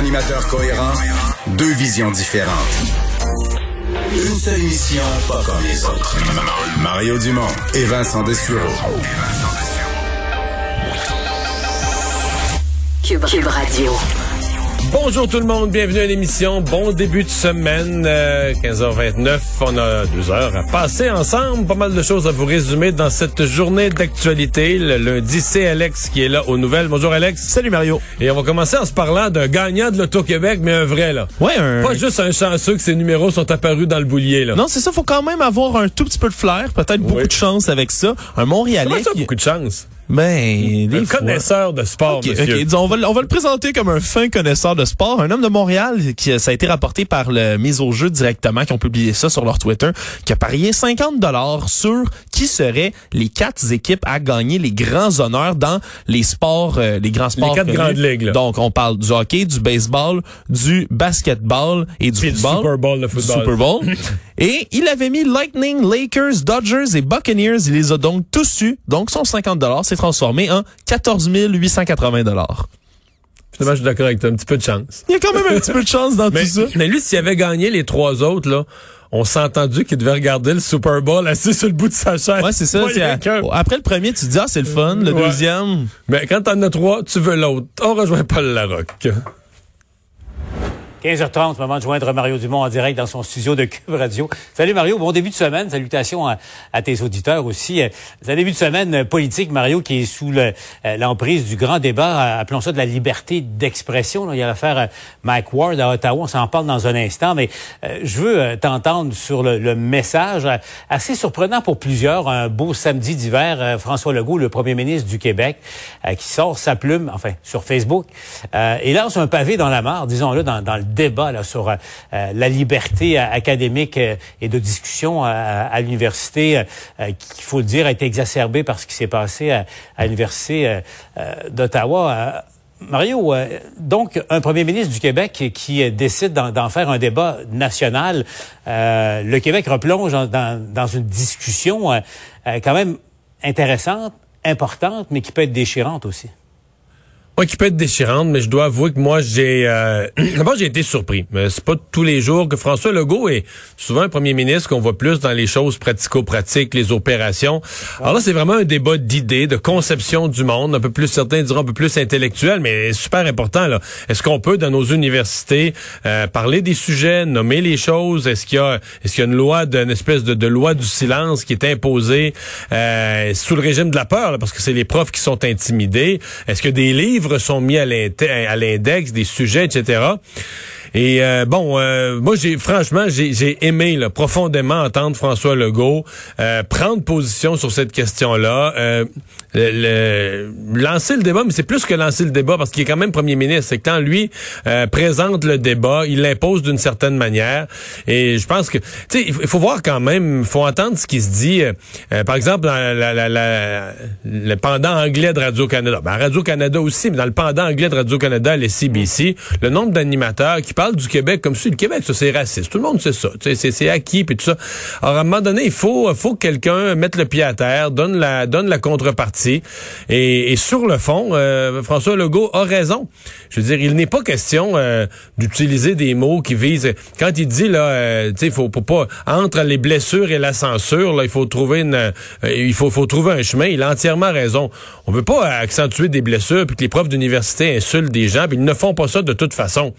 animateurs cohérents, deux visions différentes. Une seule émission, pas comme les autres. Mario Dumont et Vincent Dessureau. Cube, Cube Radio. Bonjour tout le monde, bienvenue à l'émission. Bon début de semaine, euh, 15h29. On a deux heures à passer ensemble. Pas mal de choses à vous résumer dans cette journée d'actualité. Le lundi, c'est Alex qui est là aux nouvelles. Bonjour Alex. Salut Mario. Et on va commencer en se parlant d'un gagnant de l'Auto-Québec, mais un vrai là. Ouais, un... Pas juste un chanceux que ses numéros sont apparus dans le boulier là. Non, c'est ça, faut quand même avoir un tout petit peu de flair, peut-être beaucoup de chance avec ça. Un Montréalais Comment ça, qui... beaucoup de chance? Ben, des Un fois. connaisseur de sport, Ok, monsieur. ok, disons, on, va, le- on va le présenter comme un fin connaisseur de sport. Un homme de Montréal, qui ça a été rapporté par le Mise au jeu directement, qui ont publié ça sur leur Twitter, qui a parié 50 dollars sur qui seraient les quatre équipes à gagner les grands honneurs dans les sports, euh, les grands sports. quatre connus. grandes ligues, là. Donc, on parle du hockey, du baseball, du basketball et du Puis football. Super Bowl Du football. Super Bowl. et il avait mis Lightning, Lakers, Dodgers et Buccaneers. Il les a donc tous eus. Donc, son 50 dollars s'est transformé en 14 880 dollars. Finalement, je suis d'accord avec toi, un petit peu de chance. Il y a quand même un petit peu de chance dans Mais, tout ça. mais lui, s'il avait gagné les trois autres, là, on s'est entendu qu'il devait regarder le Super Bowl assis sur le bout de sa chaise. Ouais, c'est ça. À- après le premier, tu te dis, ah, c'est le fun. Le Ouais. deuxième, Mais quand t'en as trois, tu veux l'autre. On rejoint Paul Larocque. 15h30, moment de joindre Mario Dumont en direct dans son studio de Cube Radio. Salut Mario, bon début de semaine. Salutations à, tes auditeurs aussi. Euh, C'est un début de semaine euh, politique, Mario, qui est sous euh, l'emprise du grand débat, appelons ça de la liberté d'expression. Il y a l'affaire Mike Ward à Ottawa, on s'en parle dans un instant, mais je veux t'entendre sur le, message assez surprenant pour plusieurs. Un beau samedi d'hiver, François Legault, le premier ministre du Québec, qui sort sa plume, enfin, sur Facebook, et lance un pavé dans la mare, disons-le, dans, dans le débat là, sur euh, la liberté euh, académique euh, et de discussion euh, à l'université, euh, euh, qui, il faut le dire, a été exacerbée par ce qui s'est passé à, à l'université d'Ottawa. Mario, euh, donc un premier ministre du Québec qui, qui, décide d'en faire un débat national, euh, le Québec replonge dans, dans- dans une discussion euh, quand même intéressante, importante, mais qui peut être déchirante aussi. Qui peut être déchirante, mais je dois avouer que moi, j'ai... Euh... D'abord, j'ai été surpris. Mais c'est pas tous les jours que François Legault est souvent un premier ministre qu'on voit plus dans les choses pratico-pratiques, les opérations. Alors là, c'est vraiment un débat d'idées, de conception du monde, un peu plus, certains diront un peu plus intellectuel, mais super important. là. Est-ce qu'on peut, dans nos universités, euh, parler des sujets, nommer les choses? Est-ce qu'il y a, est-ce qu'il y a une loi, d'une espèce de, de loi du silence qui est imposée euh, sous le régime de la peur, là, parce que c'est les profs qui sont intimidés? Est-ce que des livres sont mis à l'index, des sujets, etc.? Et euh, bon, euh, moi j'ai franchement j'ai aimé profondément entendre François Legault euh, prendre position sur cette question-là, lancer le débat, mais c'est plus que lancer le débat parce qu'il est quand même premier ministre. C'est que quand lui présente le débat, il l'impose d'une certaine manière. Et je pense que tu sais, il faut- voir quand même, faut entendre ce qui se dit. par exemple, dans la, la- la- le pendant anglais de Radio Canada, ben, Radio Canada aussi, mais dans le pendant anglais de Radio Canada, les CBC, le nombre d'animateurs qui parlent du Québec comme si le Québec, ça c'est raciste. Tout le monde sait ça. C'est acquis puis tout ça. Alors à un moment donné, il faut, faut que quelqu'un mette le pied à terre, donne la, donne la contrepartie. Et, et sur le fond, euh, François Legault a raison. Je veux dire, il n'est pas question euh, d'utiliser des mots qui visent. Quand il dit là, euh, tu sais, il faut, pas entre les blessures et la censure, là, il faut trouver une, euh, il faut, faut trouver un chemin. Il a entièrement raison. On veut pas accentuer des blessures puis que les profs d'université insultent des gens, puis ils ne font pas ça de toute façon.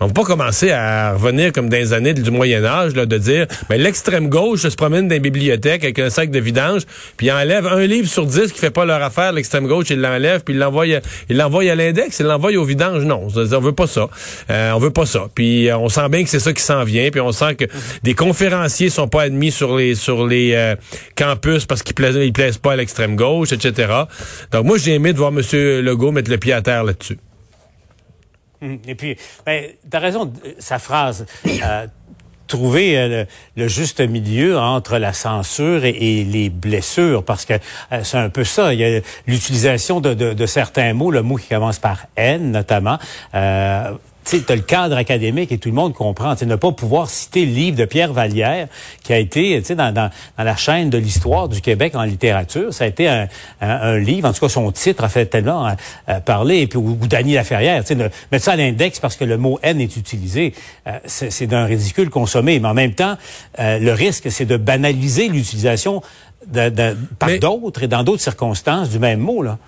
Mais on va pas commencer à revenir comme dans les années du Moyen Âge, là, de dire, ben l'extrême gauche se promène dans les bibliothèques avec un sac de vidange, puis il enlève un livre sur dix qui fait pas leur affaire. L'extrême gauche, il l'enlève, puis il l'envoie, il l'envoie à l'index, il l'envoie au vidange. Non, on veut pas ça. Euh, on veut pas ça. Puis euh, on sent bien que c'est ça qui s'en vient. Puis on sent que des conférenciers sont pas admis sur les sur les euh, campus parce qu'ils plaisent, ils plaisent pas à l'extrême gauche, etc. Donc moi j'ai aimé de voir M. Legault mettre le pied à terre là-dessus. Et puis, ben, tu as raison, euh, sa phrase. euh, trouver euh, le, juste milieu entre la censure et, les blessures, parce que euh, c'est un peu ça. Il y a l'utilisation de, de, certains mots, le mot qui commence par N notamment. Euh, tu as le cadre académique et tout le monde comprend. Tu ne pas pouvoir citer le livre de Pierre Vallière qui a été dans, dans, dans la chaîne de l'histoire du Québec en littérature. Ça a été un, un, livre, en tout cas son titre a fait tellement euh, euh, parler, et puis, ou, ou Dany Laferrière, tu sais, mettre ça à l'index parce que le mot haine est utilisé, euh, c'est d'un ridicule consommé. Mais en même temps, le risque, c'est de banaliser l'utilisation de, de, par d'autres et dans d'autres circonstances du même mot. Là.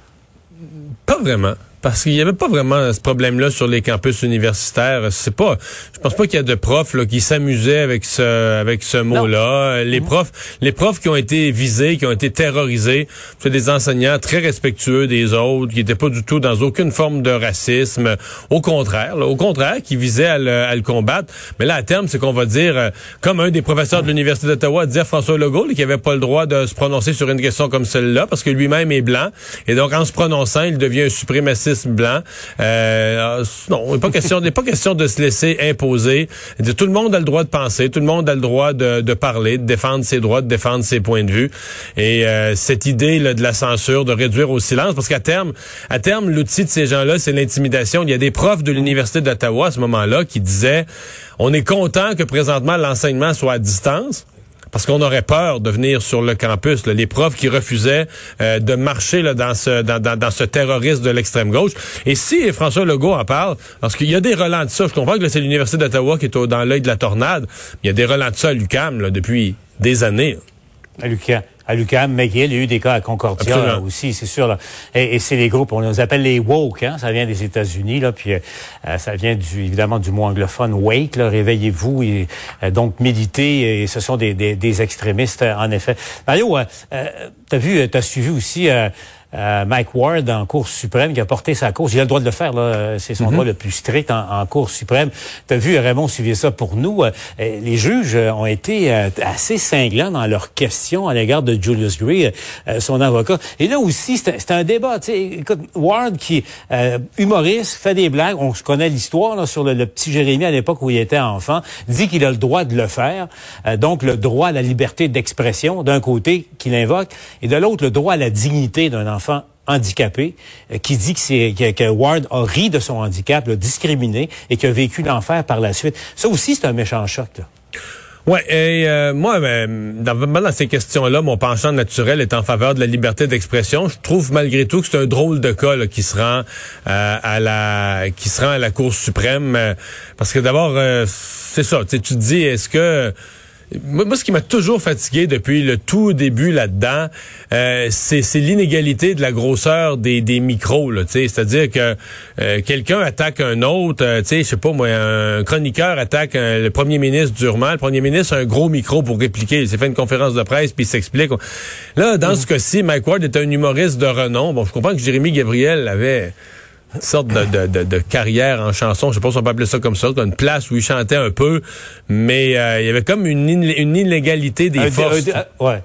Pas vraiment parce qu'il n'y avait pas vraiment ce problème-là sur les campus universitaires. C'est pas, je pense pas qu'il y a de profs là, qui s'amusaient avec ce, avec ce mot-là. Les mm-hmm. profs, les profs qui ont été visés, qui ont été terrorisés, c'est des enseignants très respectueux des autres, qui n'étaient pas du tout dans aucune forme de racisme. Au contraire, au contraire, qui visaient à le, combattre. Mais là, à terme, c'est qu'on va dire, euh, comme un des professeurs de l'université d'Ottawa disait à François Legault, qui avait pas le droit de se prononcer sur une question comme celle-là, parce que lui-même est blanc, et donc en se prononçant, il devient un suprémaciste blanc. Euh, non, il n'est pas question, pas question de se laisser imposer. Tout le monde a le droit de penser, tout le monde a le droit de, de parler, de défendre ses droits, de défendre ses points de vue. Et euh, cette idée là, de la censure, de réduire au silence, parce qu'à terme, à terme, l'outil de ces gens-là, c'est l'intimidation. Il y a des profs de l'université d'Ottawa à ce moment-là qui disaient, on est content que présentement l'enseignement soit à distance parce qu'on aurait peur de venir sur le campus. les profs qui refusaient euh, de marcher là, dans, ce, dans, dans, ce terrorisme de l'extrême gauche. Et si François Legault en parle, parce qu'il y a des relents de ça, je comprends que c'est l'Université d'Ottawa qui est dans l'œil de la tornade, il y a des relents de ça à l'UQAM depuis des années. À à l'UQAM, McGill, il y a eu des cas à Concordia aussi, c'est sûr. Là. Et, c'est les groupes, on les appelle les woke, hein, ça vient des États-Unis, là, puis euh, ça vient du, évidemment du mot anglophone wake, réveillez-vous, et euh, donc méditez, et ce sont des, des, des extrémistes, en effet. Mario, euh, euh t'as vu, t'as suivi aussi euh, Mike Ward en Cour suprême qui a porté sa cause. Il a le droit de le faire, là. C'est son mhm. droit le plus strict en, en Cour suprême. Tu as vu, Raymond suivait ça pour nous. Euh, les juges ont été euh, assez cinglants dans leurs questions à l'égard de Julius Gray, son avocat. Et là aussi, c'est un débat. Écoute, Ward, qui humoriste, fait des blagues. On connaît l'histoire sur le, petit Jérémy à l'époque où il était enfant, dit qu'il a le droit de le faire. donc, le droit à la liberté d'expression, d'un côté, qu'il invoque, et de l'autre, le droit à la dignité d'un enfant handicapé, euh, qui dit que, c'est, que, Ward a ri de son handicap, l'a discriminé et qu'il a vécu l'enfer par la suite. Ça aussi, c'est un méchant choc. Là. Ouais, et euh, moi, ben, dans, dans, ces questions-là, mon penchant naturel est en faveur de la liberté d'expression. Je trouve malgré tout que c'est un drôle de cas qui se rend euh, à la qui se rend à la Cour suprême, parce que d'abord, c'est ça. Tu te dis, est-ce que moi, ce qui m'a toujours fatigué depuis le tout début là-dedans, euh, c'est l'inégalité de la grosseur des, des micros. C'est-à-dire que euh, quelqu'un attaque un autre, euh, je sais pas moi, un chroniqueur attaque le premier ministre durement. Le premier ministre a un gros micro pour répliquer. Il s'est fait une conférence de presse puis il s'explique. Là, dans ce cas-ci, Mike Ward est un humoriste de renom. Bon, je comprends que Jérémy Gabriel avait une sorte de, de, de, carrière en chanson, je sais pas si on peut appeler ça comme ça, une place où il chantait un peu, mais euh, il y avait comme une, une inégalité des forces. ouais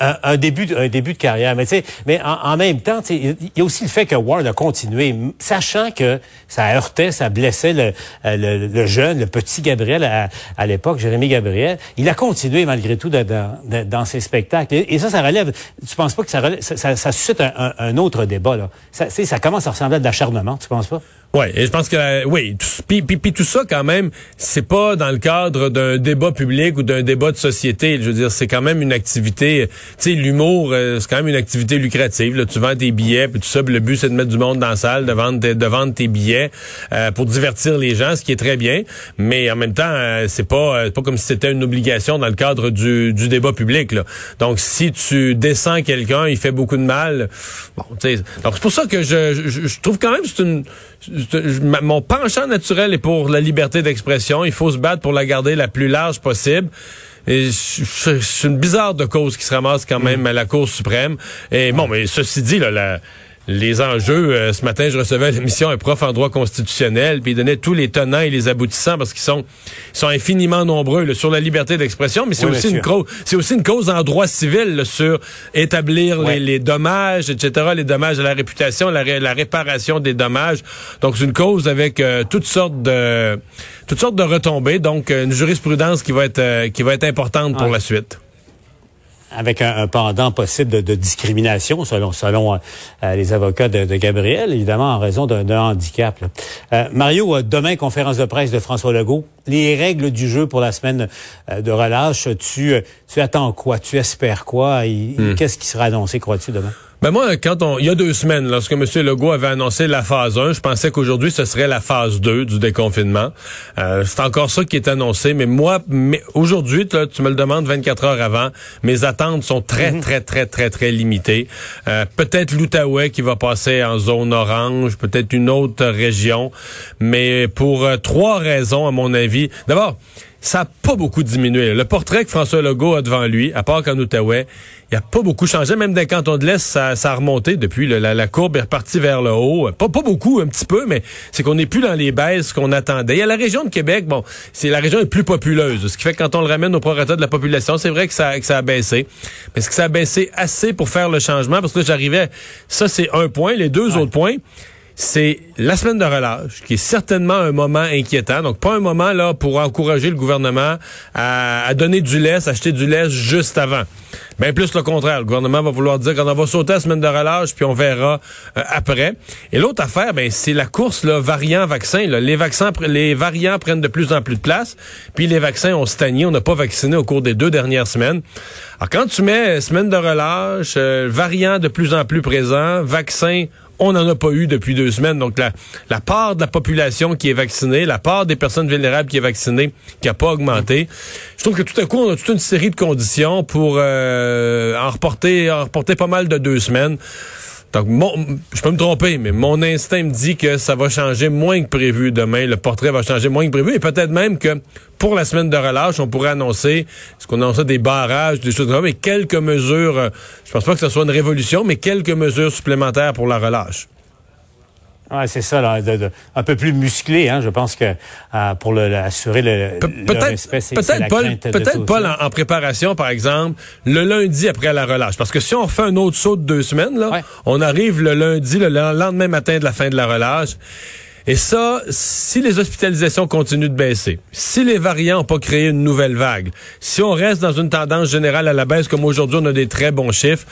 un, début, un début de carrière. Mais, mais en, même temps, il y a aussi le fait que Ward a continué, sachant que ça heurtait, ça blessait le, euh, le, jeune, le petit Gabriel à, l'époque, Jérémy Gabriel. Il a continué malgré tout dans, ses spectacles. Et, ça, ça relève. Tu penses pas que ça, relève, ça, ça, suscite un, un, autre débat là? Ça, ça commence à ressembler à de l'acharnement. Tu penses pas? Ouais, et je pense que oui, puis, puis, tout ça quand même, c'est pas dans le cadre d'un débat public ou d'un débat de société. Je veux dire, c'est quand même une activité. Tu sais, l'humour, euh, c'est quand même une activité lucrative. Là. Tu vends tes billets, puis tout ça. le but c'est de mettre du monde dans la salle, de vendre, de vendre tes billets euh, pour divertir les gens, ce qui est très bien. Mais en même temps, euh, c'est pas pas comme si c'était une obligation dans le cadre du, du débat public. Là. Donc, si tu descends quelqu'un, il fait beaucoup de mal. Bon, tu sais. Donc c'est pour ça que je, je, je trouve quand même c'est une mon penchant naturel est pour la liberté d'expression. Il faut se battre pour la garder la plus large possible. Et c'est une bizarre de cause qui se ramasse quand même mm. à la Cour suprême. Et bon, mais ceci dit, là, la, les enjeux. Euh, ce matin, je recevais à l'émission un prof en droit constitutionnel, puis il donnait tous les tenants et les aboutissants parce qu'ils sont, sont infiniment nombreux sur la liberté d'expression, mais c'est aussi une cause, c'est aussi une cause en droit civil sur établir les, dommages, etc., les dommages à la réputation, la, la réparation des dommages. Donc c'est une cause avec euh, toutes sortes de toutes sortes de retombées. Donc une jurisprudence qui va être euh, qui va être importante pour la suite. Avec un, pendant possible de, discrimination, selon, selon euh, les avocats de, Gabriel, évidemment en raison d'un handicap. Euh, Mario, demain, conférence de presse de François Legault. Les règles du jeu pour la semaine de relâche, tu, tu attends quoi? Tu espères quoi? Hmm. Qu'est-ce qui sera annoncé, crois-tu, demain? Ben moi, quand on, il y a deux semaines, lorsque M. Legault avait annoncé la phase 1, je pensais qu'aujourd'hui, ce serait la phase 2 du déconfinement. Euh, c'est encore ça qui est annoncé, mais moi, mais aujourd'hui, tu me le demandes 24 heures avant, mes attentes sont très, mhm. très, très, très, très limitées. Euh, peut-être l'Outaouais qui va passer en zone orange, peut-être une autre région, mais pour euh, trois raisons, à mon avis. D'abord, ça n'a pas beaucoup diminué. Le portrait que François Legault a devant lui, à part qu'en Outaouais, il n'a pas beaucoup changé. Même dans les cantons de l'Est, ça, ça, a remonté depuis. la, courbe est repartie vers le haut. Pas, pas beaucoup, un petit peu, mais c'est qu'on n'est plus dans les baisses qu'on attendait. Il y a la région de Québec, bon, c'est la région est plus populeuse. Ce qui fait que quand on le ramène au prorata de la population, c'est vrai que ça, que ça a baissé. Mais est-ce que ça a baissé assez pour faire le changement? Parce que j'arrivais, ça c'est un point. Les deux autres points, c'est la semaine de relâche, qui est certainement un moment inquiétant. Donc, pas un moment là pour encourager le gouvernement à, donner du lait, acheter du lait juste avant. Bien plus le contraire. Le gouvernement va vouloir dire qu'on va sauter la semaine de relâche, puis on verra euh, après. Et l'autre affaire, ben, c'est la course là, variant-vaccin. Les vaccins, les variants prennent de plus en plus de place, puis les vaccins ont stagné. On n'a pas vacciné au cours des deux dernières semaines. Alors, quand tu mets semaine de relâche, euh, variant de plus en plus présent, vaccin on n'en a pas eu depuis deux semaines. Donc, la, la part de la population qui est vaccinée, la part des personnes vulnérables qui est vaccinée, qui n'a pas augmenté. Je trouve que tout à coup, on a toute une série de conditions pour euh, en, reporter, en reporter pas mal de deux semaines. Donc, je peux me tromper, mais mon instinct me dit que ça va changer moins que prévu demain. Le portrait va changer moins que prévu. Et peut-être même que pour la semaine de relâche, on pourrait annoncer, ce qu'on annonce des barrages, des choses comme ça, mais quelques mesures, euh, je pense pas que ce soit une révolution, mais quelques mesures supplémentaires pour la relâche. Ouais, c'est ça, là, un peu plus musclé, hein, je pense que euh, pour le, assurer le, le respect, c'est peut-être pas, peut-être pas en, préparation, par exemple, le lundi après la relâche, parce que si on fait un autre saut de deux semaines, là, on arrive le lundi, le lendemain matin de la fin de la relâche. Et ça, si les hospitalisations continuent de baisser, si les variants n'ont pas créé une nouvelle vague, si on reste dans une tendance générale à la baisse, comme aujourd'hui on a des très bons chiffres,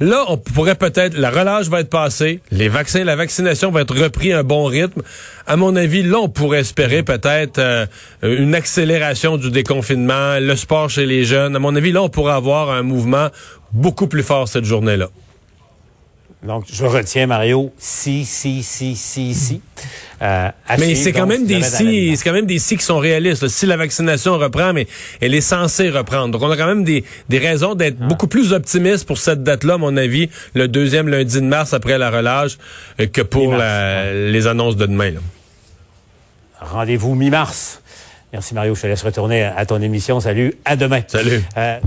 là, on pourrait peut-être, la relâche va être passée, les vaccins, la vaccination va être repris à un bon rythme. À mon avis, là, on pourrait espérer peut-être euh, une accélération du déconfinement, le sport chez les jeunes. À mon avis, là, on pourrait avoir un mouvement beaucoup plus fort cette journée-là. Donc, je retiens, Mario, si, si, si, si, si. Euh, mais c'est quand même des si, c'est quand même des si qui sont réalistes. Si la vaccination reprend, mais elle est censée reprendre. Donc, on a quand même des, des raisons d'être ah. beaucoup plus optimistes pour cette date-là, à mon avis, le deuxième lundi de mars après la relâche, euh, que pour les annonces de demain. Rendez-vous mi-mars. Merci Mario, je te laisse retourner à ton émission. Salut, à demain. Salut. Euh,